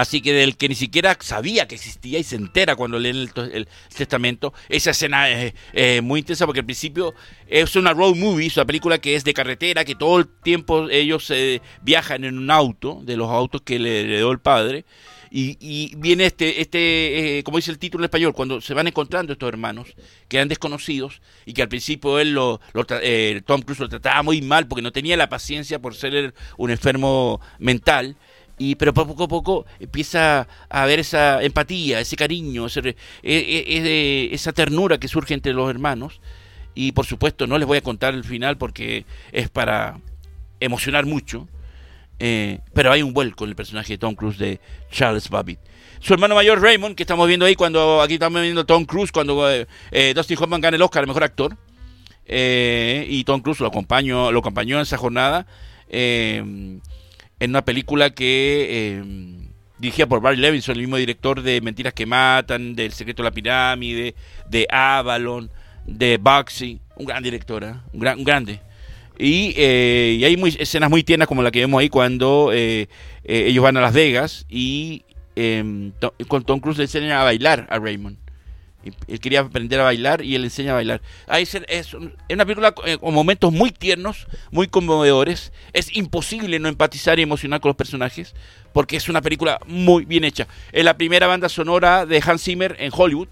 Así que del que ni siquiera sabía que existía y se entera cuando lee el, testamento. Esa escena es muy intensa porque al principio es una road movie, es una película que es de carretera, que todo el tiempo ellos eh, viajan en un auto, de los autos que le heredó el padre. Y, viene este, este eh, como dice el título en español, cuando se van encontrando estos hermanos, que eran desconocidos, y que al principio él lo, eh, Tom Cruise lo trataba muy mal porque no tenía la paciencia por ser un enfermo mental y, pero poco a poco empieza a haber esa empatía, ese cariño, e, e, esa ternura que surge entre los hermanos. Y por supuesto no les voy a contar el final porque es para emocionar mucho. Eh, pero hay un vuelco en el personaje de Tom Cruise de Charles Babbitt. Su hermano mayor Raymond, que estamos viendo ahí cuando aquí estamos viendo Tom Cruise cuando eh, eh, Dustin Hoffman gana el Oscar, el mejor actor. y Tom Cruise lo acompañó, lo acompañó en esa jornada en una película que dirigida por Barry Levinson, el mismo director de Mentiras que Matan, del Secreto de la Pirámide, de Avalon, de Bugsy, un gran director, un, gran, un grande. Eh, y, hay escenas muy tiernas como la que vemos ahí cuando eh, eh, ellos van a Las Vegas y em, con Tom Cruise le enseña a bailar a Raymond. Él quería aprender a bailar y él enseña a bailar. es, es, una película con momentos muy tiernos, muy conmovedores. Es imposible no empatizar y emocionar con los personajes porque es una película muy bien hecha. Es la primera banda sonora de Hans Zimmer en Hollywood.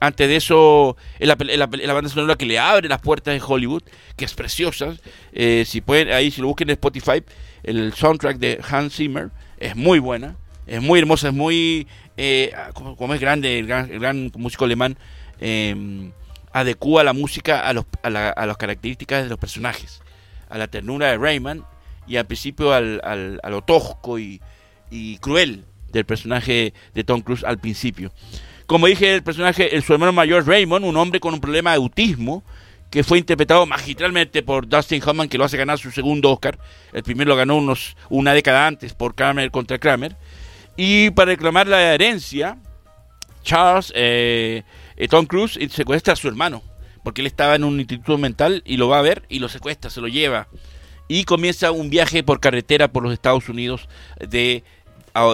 Antes de eso, la, la, banda sonora que le abre las puertas de Hollywood, que es preciosa. Eh, si pueden, ahí si lo busquen en Spotify, el soundtrack de Hans Zimmer es muy buena, es muy hermosa, es muy, eh, como, es grande, el gran, músico alemán, eh, adecua la música a, los, a, las características de los personajes, a la ternura de Rayman y al principio al, al, a lo tosco y, y cruel del personaje de Tom Cruise al principio. Como dije, el personaje, el, su hermano mayor Raymond, un hombre con un problema de autismo, que fue interpretado magistralmente por Dustin Hoffman, que lo hace ganar su segundo Oscar. El primero lo ganó unos, una década antes por Kramer contra Kramer. Y para reclamar la herencia, Charles, eh, eh, Tom Cruise, secuestra a su hermano, porque él estaba en un instituto mental y lo va a ver y lo secuestra, se lo lleva. Y comienza un viaje por carretera por los Estados Unidos de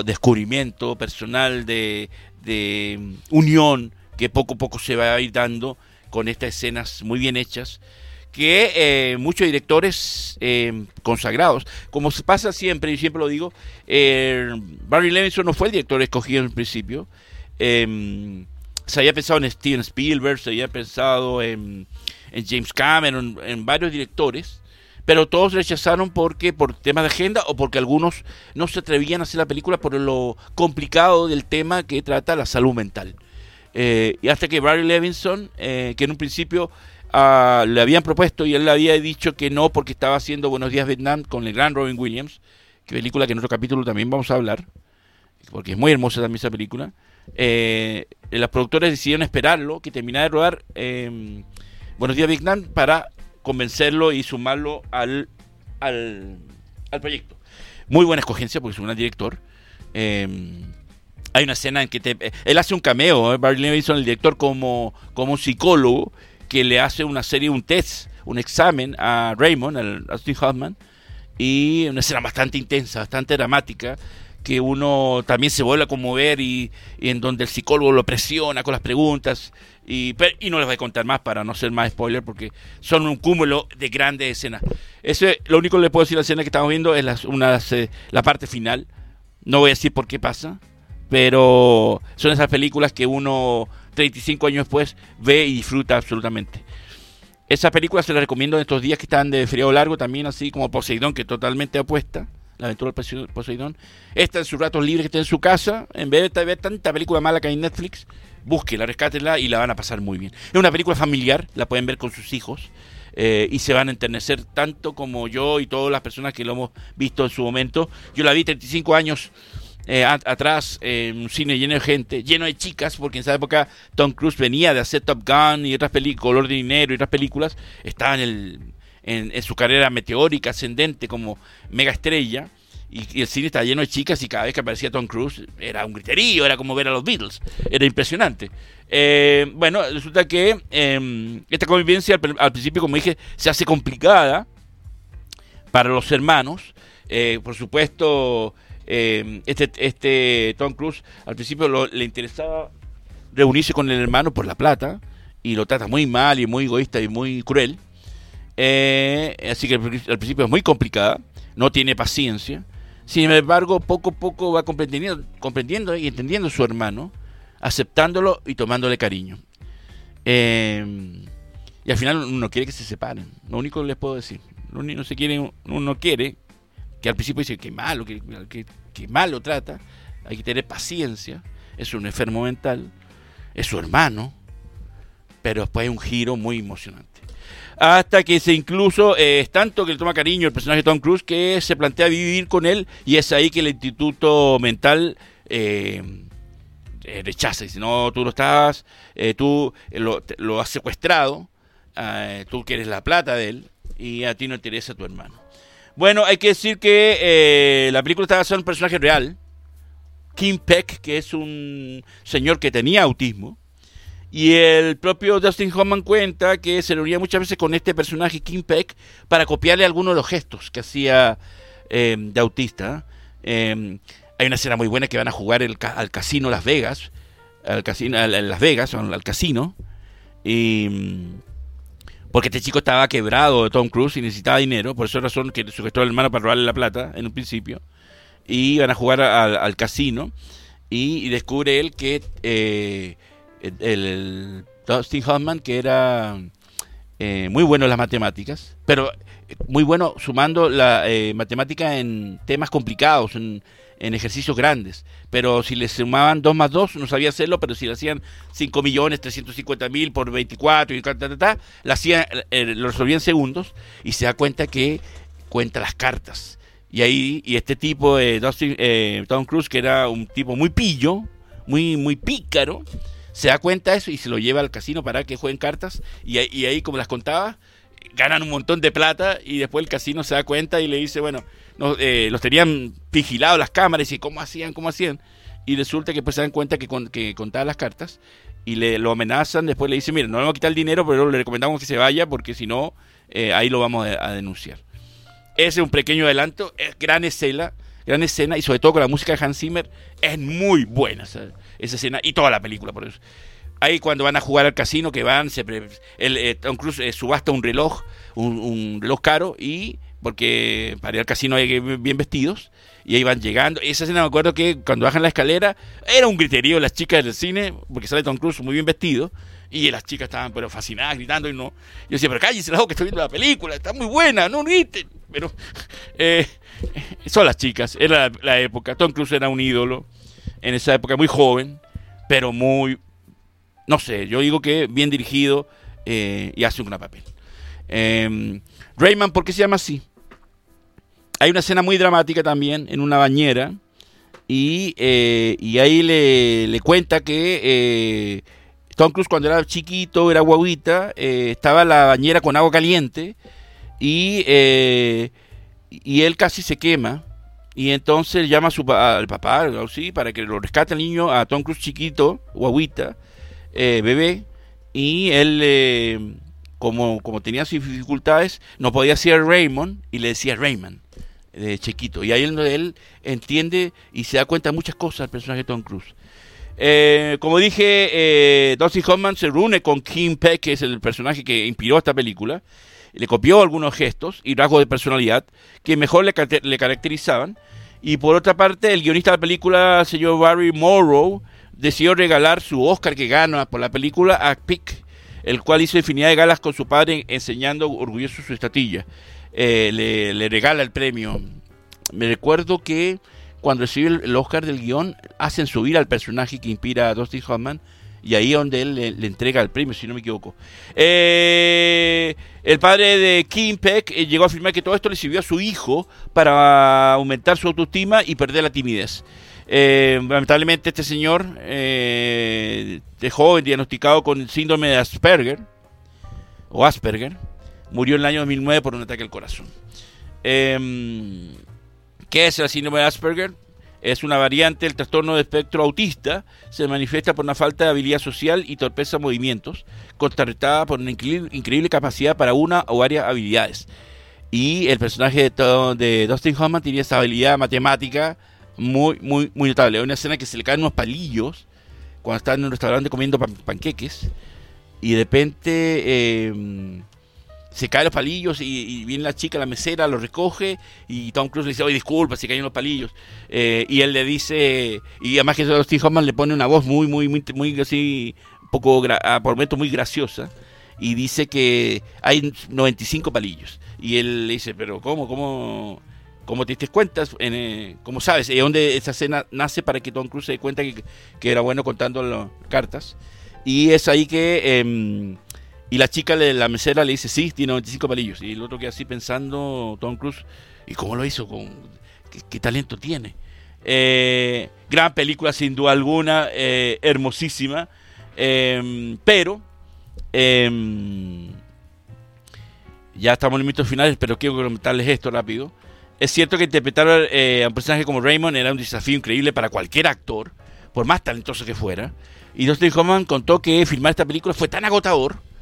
descubrimiento personal, de, de unión que poco a poco se va a ir dando con estas escenas muy bien hechas que eh, muchos directores eh, consagrados, como se pasa siempre, y siempre lo digo, eh, Barry Levinson no fue el director escogido en principio, se había pensado en Steven Spielberg, se había pensado en, en James Cameron, en varios directores, pero todos rechazaron porque por temas de agenda o porque algunos no se atrevían a hacer la película por lo complicado del tema que trata la salud mental. Y hasta que Barry Levinson, que en un principio le habían propuesto y él le había dicho que no porque estaba haciendo Buenos Días Vietnam con el gran Robin Williams, que película que en otro capítulo también vamos a hablar, porque es muy hermosa también esa película. Eh, los productores decidieron esperarlo, que terminara de rodar Buenos Días Vietnam para convencerlo y sumarlo al, al, proyecto. Muy buena escogencia porque es un gran director. Em, hay una escena en que él hace un cameo, ¿eh? Barry Levinson, el director, como, como un psicólogo que le hace una serie, un test, un examen a Raymond, al Austin Hoffman, y una escena bastante intensa, bastante dramática, que uno también se vuelve a conmover y, en donde el psicólogo lo presiona con las preguntas y, no les voy a contar más para no ser más spoiler porque son un cúmulo de grandes escenas. Ese, lo único que le puedo decir la escena que estamos viendo es la, una, la parte final. No voy a decir por qué pasa, pero son esas películas que uno 35 años después ve y disfruta absolutamente. Esa película se la recomiendo en estos días que están de frío largo, también así como Poseidón, que totalmente apuesta. La aventura del Poseidón. Esta en sus ratos libres que está en su casa, en vez de ver tanta película mala que hay en Netflix, búsquela, rescátenla y la van a pasar muy bien. Es una película familiar, la pueden ver con sus hijos. Eh, y se van a enternecer tanto como yo y todas las personas que lo hemos visto en su momento. Yo la vi 35 años eh, atrás un cine lleno de gente, lleno de chicas, porque en esa época Tom Cruise venía de hacer Top Gun y otras películas, Color de Dinero y otras películas, estaba en, el, en, en su carrera meteórica, ascendente como mega estrella y, el cine estaba lleno de chicas y cada vez que aparecía Tom Cruise era un griterío, era como ver a los Beatles, era impresionante. Eh, bueno, resulta que em, esta convivencia al, principio, como dije, se hace complicada para los hermanos. Eh, por supuesto, em, este, este Tom Cruise al principio le interesaba reunirse con el hermano por la plata y lo trata muy mal y muy egoísta y muy cruel. Eh, así que al principio es muy complicada, no tiene paciencia. Sin embargo, poco a poco va comprendiendo, comprendiendo y entendiendo a su hermano, aceptándolo y tomándole cariño. Em, y al final uno quiere que se separen. Lo único que les puedo decir. Uno, se quiere, uno quiere que al principio dice que malo, que, que, que malo trata, hay que tener paciencia, es un enfermo mental, es su hermano, pero después hay un giro muy emocionante. Hasta que se incluso eh, es tanto que le toma cariño el personaje de Tom Cruise que se plantea vivir con él y es ahí que el instituto mental eh, eh, rechaza. Dice, no, tú no estás, tú lo, lo, has secuestrado, tú quieres la plata de él y a ti no interesa tu hermano. Bueno, hay que decir que la película está basada en un personaje real, Kim Peck, que es un señor que tenía autismo, y el propio Dustin Hoffman cuenta que se reunía muchas veces con este personaje, Kim Peck, para copiarle algunos de los gestos que hacía eh, de autista. Eh, hay una escena muy buena que van a jugar al casino Las Vegas, al casino, al, Las Vegas, al, casino, y porque este chico estaba quebrado de Tom Cruise y necesitaba dinero, por esa razón que sujetó al hermano para robarle la plata en un principio, y van a jugar al, casino, y, descubre él que eh, el, Dustin Hoffman, que era eh, muy bueno en las matemáticas, pero eh, muy bueno sumando la eh, matemática en temas complicados, en, ejercicios grandes. Pero si le sumaban 2 más 2, no sabía hacerlo, pero si le hacían 5 millones 350 mil por 24 y ta, ta, ta, lo, hacía, lo resolvía en segundos y se da cuenta que cuenta las cartas. Y ahí, y este tipo de Dustin, Tom Cruise, que era un tipo muy pillo, muy, muy pícaro, se da cuenta de eso y se lo lleva al casino para que jueguen cartas y, ahí, como las contaba, ganan un montón de plata y después el casino se da cuenta y le dice, bueno, no, eh, los tenían vigilados las cámaras y cómo hacían, cómo hacían. Y resulta que pues se dan cuenta que, con, que contaban las cartas y le lo amenazan, después le dicen, mira, no le vamos a quitar el dinero, pero le recomendamos que se vaya porque si no, eh, ahí lo vamos a, denunciar. Ese es un pequeño adelanto, es gran escena, gran escena y sobre todo con la música de Hans Zimmer es muy buena esa escena y toda la película por eso. Ahí cuando van a jugar al casino, que van, se eh, Tom Cruise eh, subasta un reloj, un, reloj caro, y porque para ir al casino hay que ir bien vestidos, y ahí van llegando. Esa escena me acuerdo que cuando bajan la escalera, era un griterío las chicas del cine, porque sale Tom Cruise muy bien vestido, y las chicas estaban pero fascinadas, gritando, y no. Yo decía, pero boca, que estoy viendo la película, está muy buena, no griten. Pero *laughs* eh, son las chicas, era la época. Tom Cruise era un ídolo en esa época, muy joven, pero muy, no sé, yo digo que bien dirigido eh, y hace un gran papel. Eh, Rayman, ¿por qué se llama así? Hay una escena muy dramática también en una bañera y, eh, y ahí le, le, cuenta que eh, Tom Cruise cuando era chiquito, era guaguita, estaba la bañera con agua caliente y, y él casi se quema y entonces llama a su, al papá, sí, para que lo rescate al niño, a Tom Cruise chiquito, guaguita, eh, bebé. Y él, eh, como, como tenía sus dificultades, no podía decir Raymond y le decía Raymond, de chiquito. Y ahí él, él entiende y se da cuenta de muchas cosas al personaje de Tom Cruise. Eh, como dije, eh, Hoffman se reúne con Kim Peck, que es el personaje que inspiró esta película le copió algunos gestos y rasgos de personalidad que mejor le, le caracterizaban. Y por otra parte, el guionista de la película, señor Barry Morrow, decidió regalar su Oscar que gana por la película a Pick, el cual hizo infinidad de galas con su padre enseñando orgulloso su estatilla. Eh, le, regala el premio. Me recuerdo que cuando recibe el, Oscar del guion, hacen subir al personaje que inspira a Dustin Hoffman y ahí es donde él le, entrega el premio, si no me equivoco. Eh, el padre de Kim Peck eh, llegó a afirmar que todo esto le sirvió a su hijo para aumentar su autoestima y perder la timidez. Eh, lamentablemente este señor, de joven, diagnosticado con síndrome de Asperger, o Asperger, murió en el año 2009 por un ataque al corazón. ¿Qué es el síndrome de Asperger? Es una variante del trastorno de espectro autista, se manifiesta por una falta de habilidad social y torpeza en movimientos, contrarrestada por una increíble capacidad para una o varias habilidades. Y el personaje de, Dustin Hoffman tenía esa habilidad matemática muy, muy, muy notable. Hay una escena que se le caen unos palillos cuando está en un restaurante comiendo panqueques y de repente eh, se caen los palillos y, viene la chica, la mesera, lo recoge y Tom Cruise le dice, oye, disculpa, se caen los palillos. Eh, y él le dice, y además que Steve le pone una voz muy, muy, muy, muy así, poco, a, por momentos muy graciosa, y dice que hay 95 palillos. Y él le dice, pero ¿cómo, cómo? como te diste cuenta, en, como sabes, es donde esa escena nace para que Tom Cruise se dé cuenta que, era bueno contando las cartas. Y es ahí que... Em, y la chica, de la mesera, le dice, sí, tiene 95 palillos. Y el otro queda así pensando, Tom Cruise, ¿y cómo lo hizo? ¿Con, qué, talento tiene? Eh, gran película, sin duda alguna, eh, hermosísima. Em, pero, em, ya estamos en los minutos finales, pero quiero comentarles esto rápido. Es cierto que interpretar eh, a un personaje como Raymond era un desafío increíble para cualquier actor, por más talentoso que fuera. Y Dustin Hoffman contó que filmar esta película fue tan agotador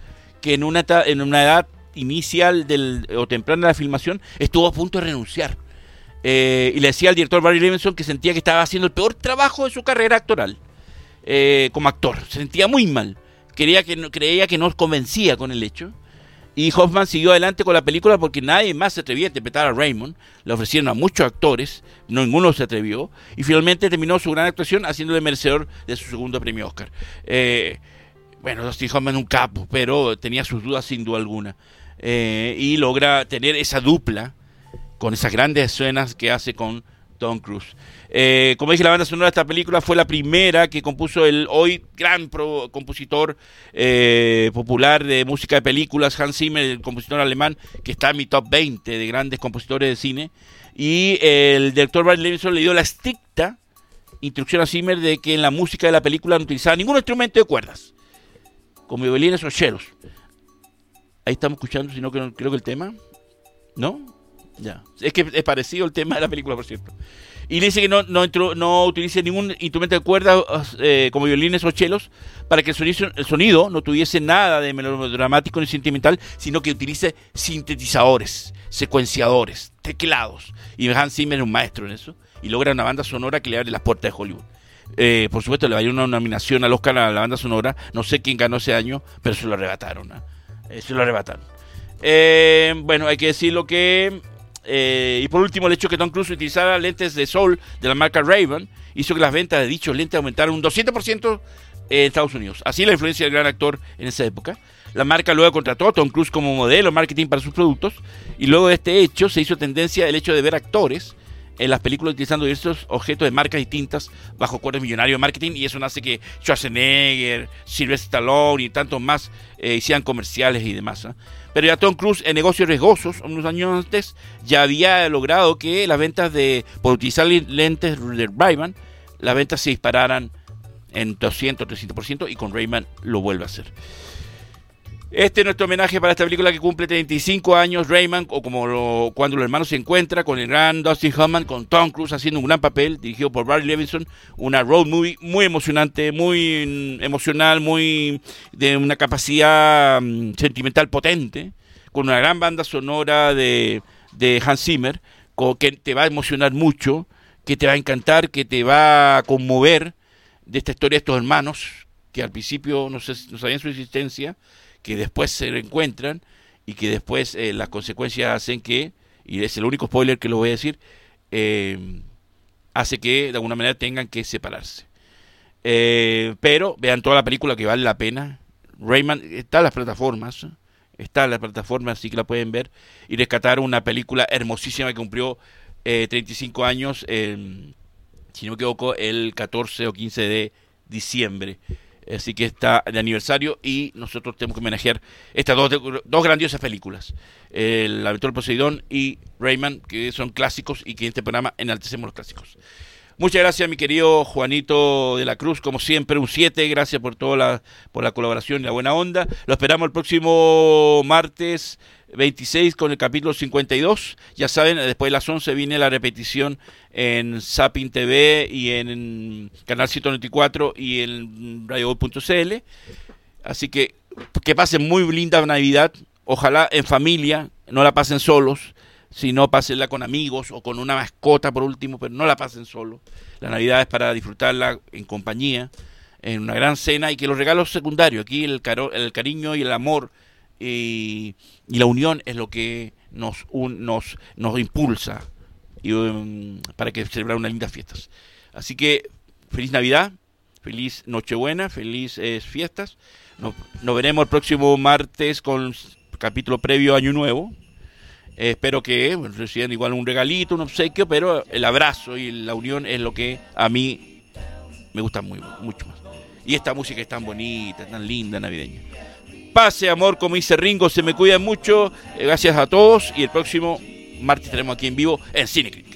que en una, en una edad inicial del, o temprana de la filmación estuvo a punto de renunciar. Eh, y le decía al director Barry Levinson que sentía que estaba haciendo el peor trabajo de su carrera actoral eh, como actor. Se sentía muy mal. Quería que creía que no convencía con el hecho. Y Hoffman siguió adelante con la película porque nadie más se atrevía a interpretar a Raymond. Le ofrecieron a muchos actores, no ninguno se atrevió. Y finalmente terminó su gran actuación haciéndole merecedor de su segundo premio Oscar. Eh, bueno, Dustin Hoffman un capo, pero tenía sus dudas sin duda alguna. Eh, y logra tener esa dupla con esas grandes escenas que hace con Tom Cruise. Eh, como dije, la banda sonora de esta película fue la primera que compuso el hoy gran compositor eh, popular de música de películas, Hans Zimmer, el compositor alemán, que está en mi top 20 de grandes compositores de cine. Y el director Brian Levinson le dio la estricta instrucción a Zimmer de que en la música de la película no utilizaba ningún instrumento de cuerdas como violines o chelos. Ahí estamos escuchando, si no creo, que el tema. ¿No? Ya. Es que es parecido el tema de la película, por cierto. Y dice que no, no, no utilice ningún instrumento de cuerda eh, como violines o chelos para que el sonido, el sonido no tuviese nada de melodramático ni sentimental, sino que utilice sintetizadores, secuenciadores, teclados. Y Hans Zimmer es un maestro en eso. Y logra una banda sonora que le abre las puertas de Hollywood. Eh, por supuesto, le va a ir una nominación al Oscar a la banda sonora. No sé quién ganó ese año, pero se lo arrebataron. Eh, se lo arrebataron. Eh, bueno, hay que decirlo que. y por último, el hecho que Tom Cruise utilizara lentes de sol de la marca Raven hizo que las ventas de dichos lentes aumentaran un 200% en Estados Unidos. Así la influencia del gran actor en esa época. La marca luego contrató a Tom Cruise como modelo marketing para sus productos y luego de este hecho se hizo tendencia el hecho de ver actores en las películas utilizando estos objetos de marcas distintas bajo acuerdos millonarios de marketing y eso hace que Schwarzenegger, Sylvester Stallone y tantos más eh, hicieran comerciales y demás. Pero ya Tom Cruise en negocios riesgosos, unos años antes, ya había logrado que las ventas de, por utilizar lentes de Ray-Ban, las ventas se dispararan en 200, 300% y con Rayman lo vuelve a hacer. Este es nuestro homenaje para esta película que cumple 35 años, Rayman, o como cuando los hermanos se encuentran con el gran Dustin Hoffman, con Tom Cruise haciendo un gran papel, dirigido por Barry Levinson, una road movie muy emocionante, muy emocional, muy de una capacidad mm, sentimental potente, con una gran banda sonora de, Hans Zimmer, que te va a emocionar mucho, que te va a encantar, que te va a conmover de esta historia de estos hermanos, que al principio no sabían su existencia, que después se reencuentran y que después eh, las consecuencias hacen que, y es el único spoiler que lo voy a decir, eh, hace que de alguna manera tengan que separarse. Eh, pero vean toda la película que vale la pena. Rayman está en las plataformas, está en las plataformas, así que la pueden ver y rescatar una película hermosísima que cumplió 35 años, si no me equivoco, el 14 o 15 de diciembre. Así que está de aniversario y nosotros tenemos que homenajear estas dos, dos grandiosas películas, El aventura Poseidón y Rayman, que son clásicos y que en este programa enaltecemos los clásicos. Muchas gracias, mi querido Juanito de la Cruz, como siempre, un 7, gracias por toda la, por la colaboración y la buena onda. Lo esperamos el próximo martes 26 con el capítulo 52. Ya saben, después de las 11 viene la repetición en Sapin TV y en Canal 194 y en radio.cl. Así que que pasen muy linda Navidad. Ojalá en familia, no la pasen solos, sino pásenla con amigos o con una mascota por último, pero no la pasen solos. La Navidad es para disfrutarla en compañía, en una gran cena y que los regalos secundarios, aquí el, el cariño y el amor y, la unión es lo que nos, nos, nos impulsa um, para que celebrar unas lindas fiestas. Así que feliz Navidad, feliz Nochebuena, felices fiestas. Nos, veremos el próximo martes con capítulo previo Año Nuevo. espero que reciban igual un regalito, un obsequio, pero el abrazo y la unión es lo que a mí me gusta muy, mucho más. Y esta música es tan bonita, tan linda, navideña. Pase, amor, como dice Ringo, se me cuidan mucho. Eh, gracias a todos y el próximo martes estaremos aquí en vivo en Cineclip.